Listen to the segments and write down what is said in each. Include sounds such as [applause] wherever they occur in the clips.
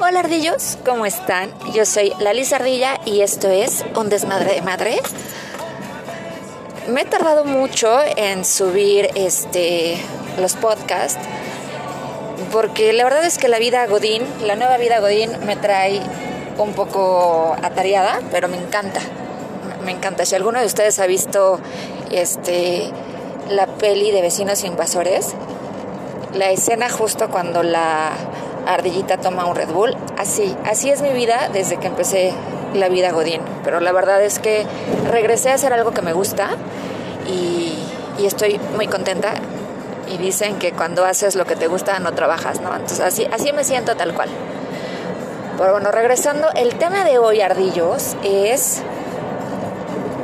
Hola ardillos, ¿cómo están? Yo soy Lali Ardilla y esto es Un Desmadre de Madre. Me he tardado mucho en subir este, los podcasts porque la verdad es que la vida Godín, la nueva vida Godín me trae un poco atareada, pero me encanta. Me encanta. Si alguno de ustedes ha visto este la peli de Vecinos Invasores, la escena justo cuando la ardillita toma un Red Bull. Así, así es mi vida desde que empecé la vida Godín. Pero la verdad es que regresé a hacer algo que me gusta y, estoy muy contenta. Y dicen que cuando haces lo que te gusta no trabajas, ¿no? Entonces así, así me siento tal cual. Pero bueno, regresando, el tema de hoy, ardillos, es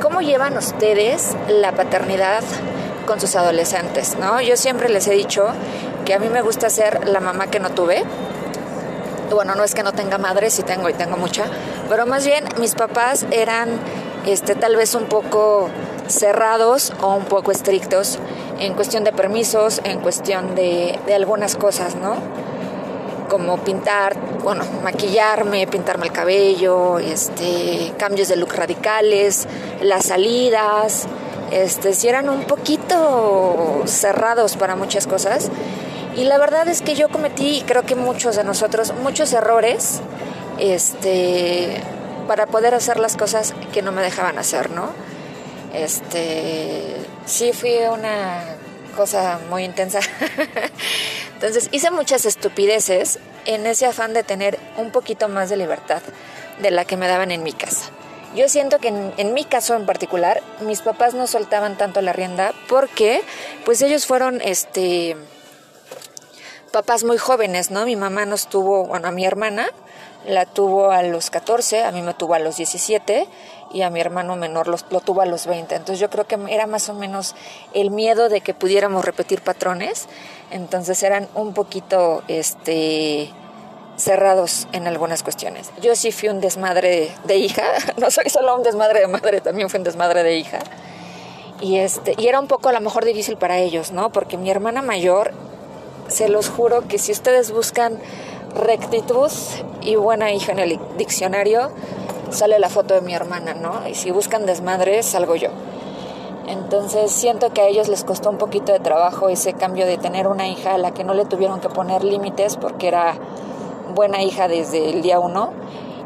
cómo llevan ustedes la paternidad con sus adolescentes, ¿no? Yo siempre les he dicho que a mí me gusta ser la mamá que no tuve, bueno, no es que no tenga madre, sí tengo y tengo mucha, pero más bien mis papás eran este, tal vez un poco cerrados o un poco estrictos en cuestión de permisos, en cuestión de, de algunas cosas, ¿no? Como pintar, bueno, maquillarme, pintarme el cabello, este, cambios de look radicales, las salidas, este, si eran un poquito cerrados para muchas cosas y la verdad es que yo cometí, y creo que muchos de nosotros, muchos errores este, para poder hacer las cosas que no me dejaban hacer, ¿no? Este, sí fui una cosa muy intensa. [laughs] Entonces hice muchas estupideces en ese afán de tener un poquito más de libertad de la que me daban en mi casa. Yo siento que en, en, mi caso en particular, mis papás no soltaban tanto la rienda porque pues ellos fueron este papás muy jóvenes, ¿no? Mi mamá nos tuvo, bueno, a mi hermana la tuvo a los 14, a mí me tuvo a los 17 y a mi hermano menor lo, lo tuvo a los 20. Entonces yo creo que era más o menos el miedo de que pudiéramos repetir patrones. Entonces eran un poquito este cerrados en algunas cuestiones. Yo sí fui un desmadre de hija, [laughs] no soy solo un desmadre de madre, también fui un desmadre de hija. Y este y era un poco a lo mejor difícil para ellos, ¿no? Porque mi hermana mayor se los juro que si ustedes buscan rectitud y buena hija en el diccionario, sale la foto de mi hermana, ¿no? Y si buscan desmadre, salgo yo. Entonces siento que a ellos les costó un poquito de trabajo ese cambio de tener una hija a la que no le tuvieron que poner límites porque era buena hija desde el día uno.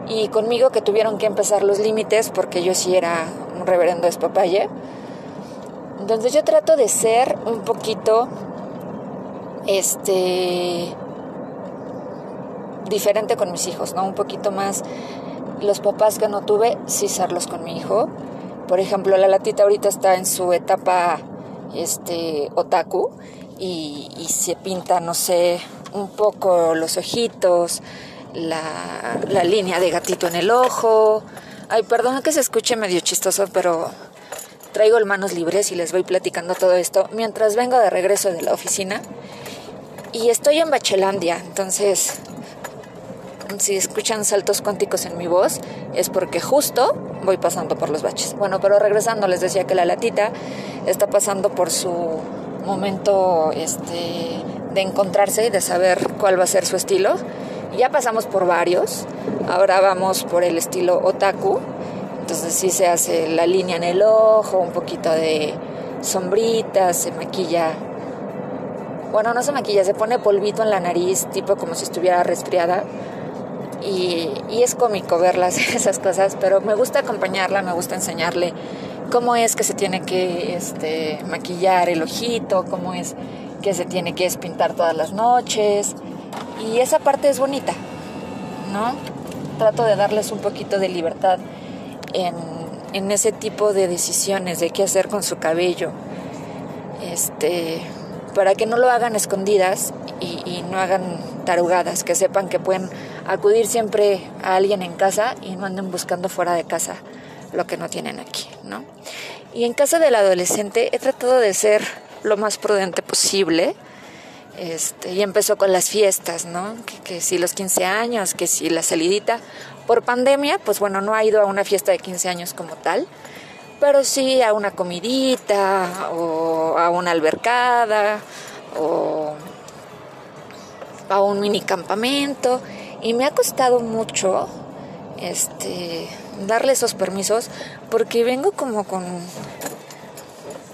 Y conmigo que tuvieron que empezar los límites porque yo sí era un reverendo despapalle. Entonces yo trato de ser un poquito este diferente con mis hijos, ¿no? Un poquito más los papás que no tuve, sí serlos con mi hijo. Por ejemplo, la latita ahorita está en su etapa este otaku y, se pinta, no sé, un poco los ojitos, la, línea de gatito en el ojo. Ay, perdón que se escuche medio chistoso, pero traigo manos libres y les voy platicando todo esto mientras vengo de regreso de la oficina y estoy en Bachelandia, entonces si escuchan saltos cuánticos en mi voz es porque justo voy pasando por los baches. Bueno, pero regresando les decía que la latita está pasando por su momento este, de encontrarse y de saber cuál va a ser su estilo. Ya pasamos por varios, ahora vamos por el estilo otaku, entonces sí se hace la línea en el ojo, un poquito de sombritas, se maquilla bueno, no se maquilla, se pone polvito en la nariz, tipo como si estuviera resfriada. Y, es cómico verlas, [laughs] esas cosas, pero me gusta acompañarla, me gusta enseñarle cómo es que se tiene que este, maquillar el ojito, cómo es que se tiene que espintar todas las noches. Y esa parte es bonita, ¿no? Trato de darles un poquito de libertad en, en ese tipo de decisiones de qué hacer con su cabello. Este, para que no lo hagan escondidas y, no hagan tarugadas, que sepan que pueden acudir siempre a alguien en casa y no anden buscando fuera de casa lo que no tienen aquí, ¿no? Y en casa del adolescente he tratado de ser lo más prudente posible. Este, y empezó con las fiestas, ¿no? Que, que, si los 15 años, que si la salidita. Por pandemia, pues bueno, no ha ido a una fiesta de 15 años como tal, pero sí a una comidita o a una albercada o a un mini campamento Y me ha costado mucho este darle esos permisos porque vengo como con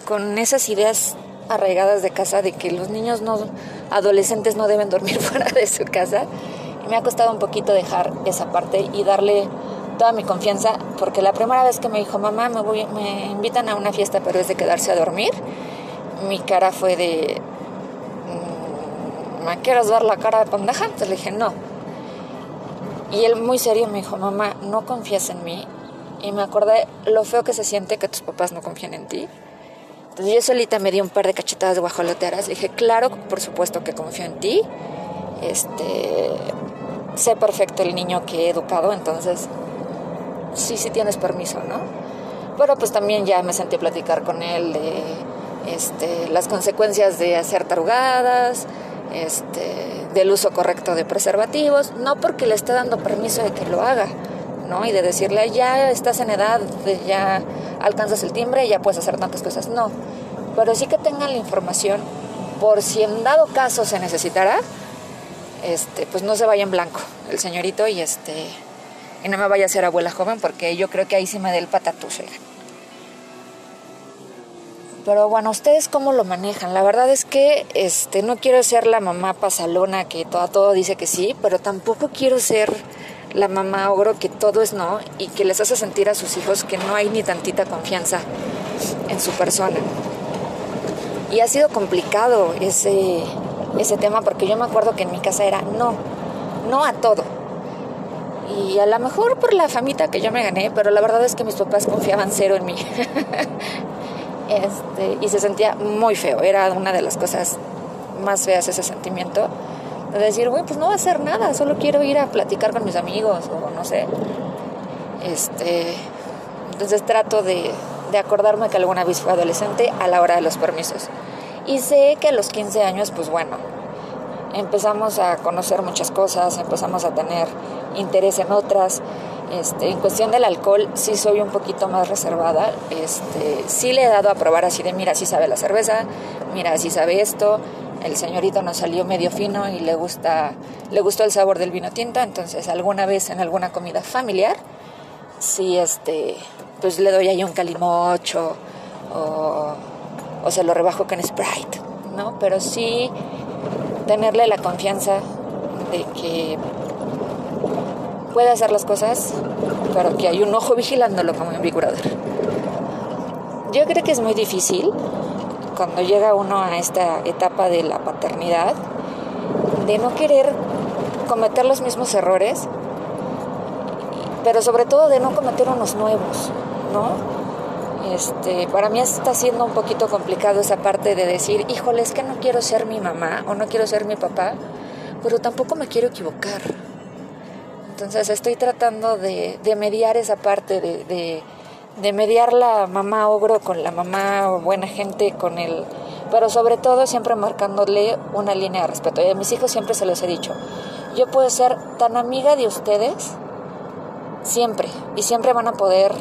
con esas ideas arraigadas de casa de que los niños no adolescentes no deben dormir [laughs] fuera de su casa. Y me ha costado un poquito dejar esa parte y darle toda mi confianza porque la primera vez que me dijo, "Mamá, me voy me invitan a una fiesta, pero es de quedarse a dormir." Mi cara fue de mm, ¿me quieres dar la cara de pendeja? Entonces le dije, no. Y él muy serio me dijo, mamá, no confías en mí. Y me acordé lo feo que se siente que tus papás no confían en ti. Entonces yo solita me di un par de cachetadas de guajoloteras. Le dije, claro, por supuesto que confío en ti. Este, sé perfecto el niño que he educado, entonces sí, sí tienes permiso, ¿no? Pero pues también ya me sentí a platicar con él de este, las consecuencias de hacer tarugadas, este, del uso correcto de preservativos, no porque le esté dando permiso de que lo haga, ¿no? Y de decirle, ya estás en edad, ya alcanzas el timbre, ya puedes hacer tantas cosas, no. Pero sí que tengan la información por si en dado caso se necesitará, este, pues no se vaya en blanco el señorito y este y no me vaya a ser abuela joven porque yo creo que ahí sí me dé el patatús. Pero bueno, ¿ustedes cómo lo manejan? La verdad es que este, no quiero ser la mamá pasalona que todo, todo dice que sí, pero tampoco quiero ser la mamá ogro que todo es no y que les hace sentir a sus hijos que no hay ni tantita confianza en su persona. Y ha sido complicado ese, ese tema porque yo me acuerdo que en mi casa era no, no a todo. Y a lo mejor por la famita que yo me gané, pero la verdad es que mis papás confiaban cero en mí. [laughs] Este, y se sentía muy feo, era una de las cosas más feas ese sentimiento, de decir, güey, pues no va a hacer nada, solo quiero ir a platicar con mis amigos o no sé. Este, entonces trato de, de acordarme que alguna vez fui adolescente a la hora de los permisos. Y sé que a los 15 años, pues bueno, empezamos a conocer muchas cosas, empezamos a tener interés en otras este, en cuestión del alcohol sí soy un poquito más reservada. Este, sí le he dado a probar así de, mira, sí sabe la cerveza, mira, sí sabe esto. El señorito nos salió medio fino y le gusta, le gustó el sabor del vino tinto, entonces alguna vez en alguna comida familiar, sí, este, pues le doy ahí un calimocho o, o se lo rebajo con Sprite, ¿no? Pero sí tenerle la confianza de que puede hacer las cosas, pero que hay un ojo vigilándolo como en Big Yo creo que es muy difícil cuando llega uno a esta etapa de la paternidad de no querer cometer los mismos errores, pero sobre todo de no cometer unos nuevos, ¿no? Este, para mí está siendo un poquito complicado esa parte de decir, híjole, es que no quiero ser mi mamá o no quiero ser mi papá, pero tampoco me quiero equivocar. Entonces estoy tratando de, mediar esa parte, de, de, mediar la mamá ogro con la mamá buena gente, con el... Pero sobre todo siempre marcándole una línea de respeto. Y a mis hijos siempre se los he dicho, yo puedo ser tan amiga de ustedes siempre y siempre van a poder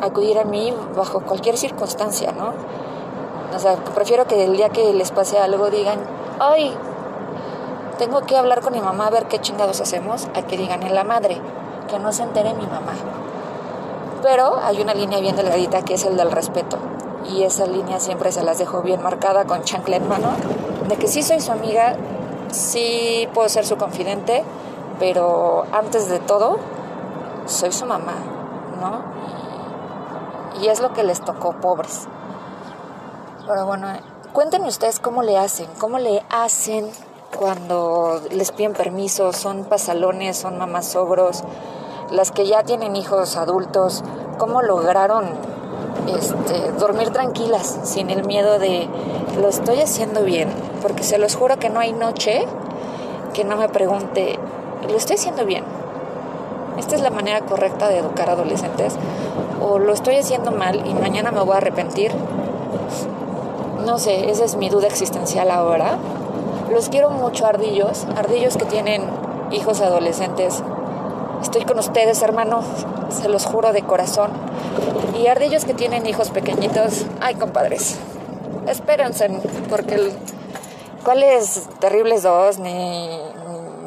acudir a mí bajo cualquier circunstancia, ¿no? O sea, prefiero que el día que les pase algo digan, ay, tengo que hablar con mi mamá a ver qué chingados hacemos, a que digan en la madre, que no se entere mi mamá. Pero hay una línea bien delgadita que es el del respeto. Y esa línea siempre se las dejo bien marcada con chancla en mano, de que sí soy su amiga, sí puedo ser su confidente, pero antes de todo, soy su mamá, ¿no? Y, y es lo que les tocó, pobres. Pero bueno, cuéntenme ustedes cómo le hacen, cómo le hacen cuando les piden permiso, son pasalones, son mamás ogros, las que ya tienen hijos adultos, cómo lograron este, dormir tranquilas, sin el miedo de lo estoy haciendo bien, porque se los juro que no hay noche que no me pregunte, lo estoy haciendo bien. Esta es la manera correcta de educar adolescentes o lo estoy haciendo mal y mañana me voy a arrepentir. No sé, esa es mi duda existencial ahora los quiero mucho, ardillos, ardillos que tienen hijos adolescentes. Estoy con ustedes, hermanos, se los juro de corazón. Y ardillos que tienen hijos pequeñitos, ay, compadres, espérense, porque cuáles terribles dos, ni,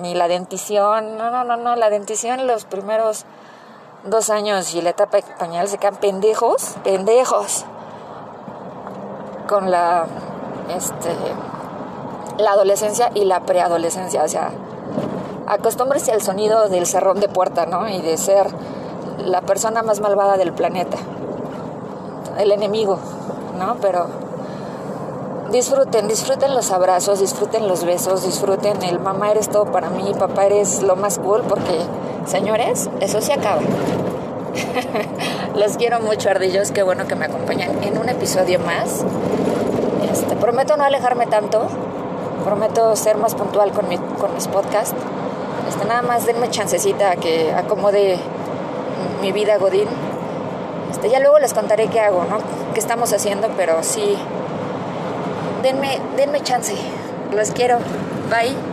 ni la dentición, no, no, no, no, la dentición los primeros dos años y la etapa pañal se quedan pendejos, pendejos, con la, este, la adolescencia y la preadolescencia, o sea, acostúmbrese al sonido del cerrón de puerta, ¿no? Y de ser la persona más malvada del planeta, el enemigo, ¿no? Pero disfruten, disfruten los abrazos, disfruten los besos, disfruten el mamá eres todo para mí, papá eres lo más cool, porque señores, eso se acaba. [laughs] los quiero mucho, ardillos, qué bueno que me acompañan en un episodio más. Este, prometo no alejarme tanto, prometo ser más puntual con, mi, con mis podcasts. Este, nada más denme chancecita a que acomode mi vida Godín. Este, ya luego les contaré qué hago, ¿no? qué estamos haciendo, pero sí, denme, denme chance. Los quiero. Bye.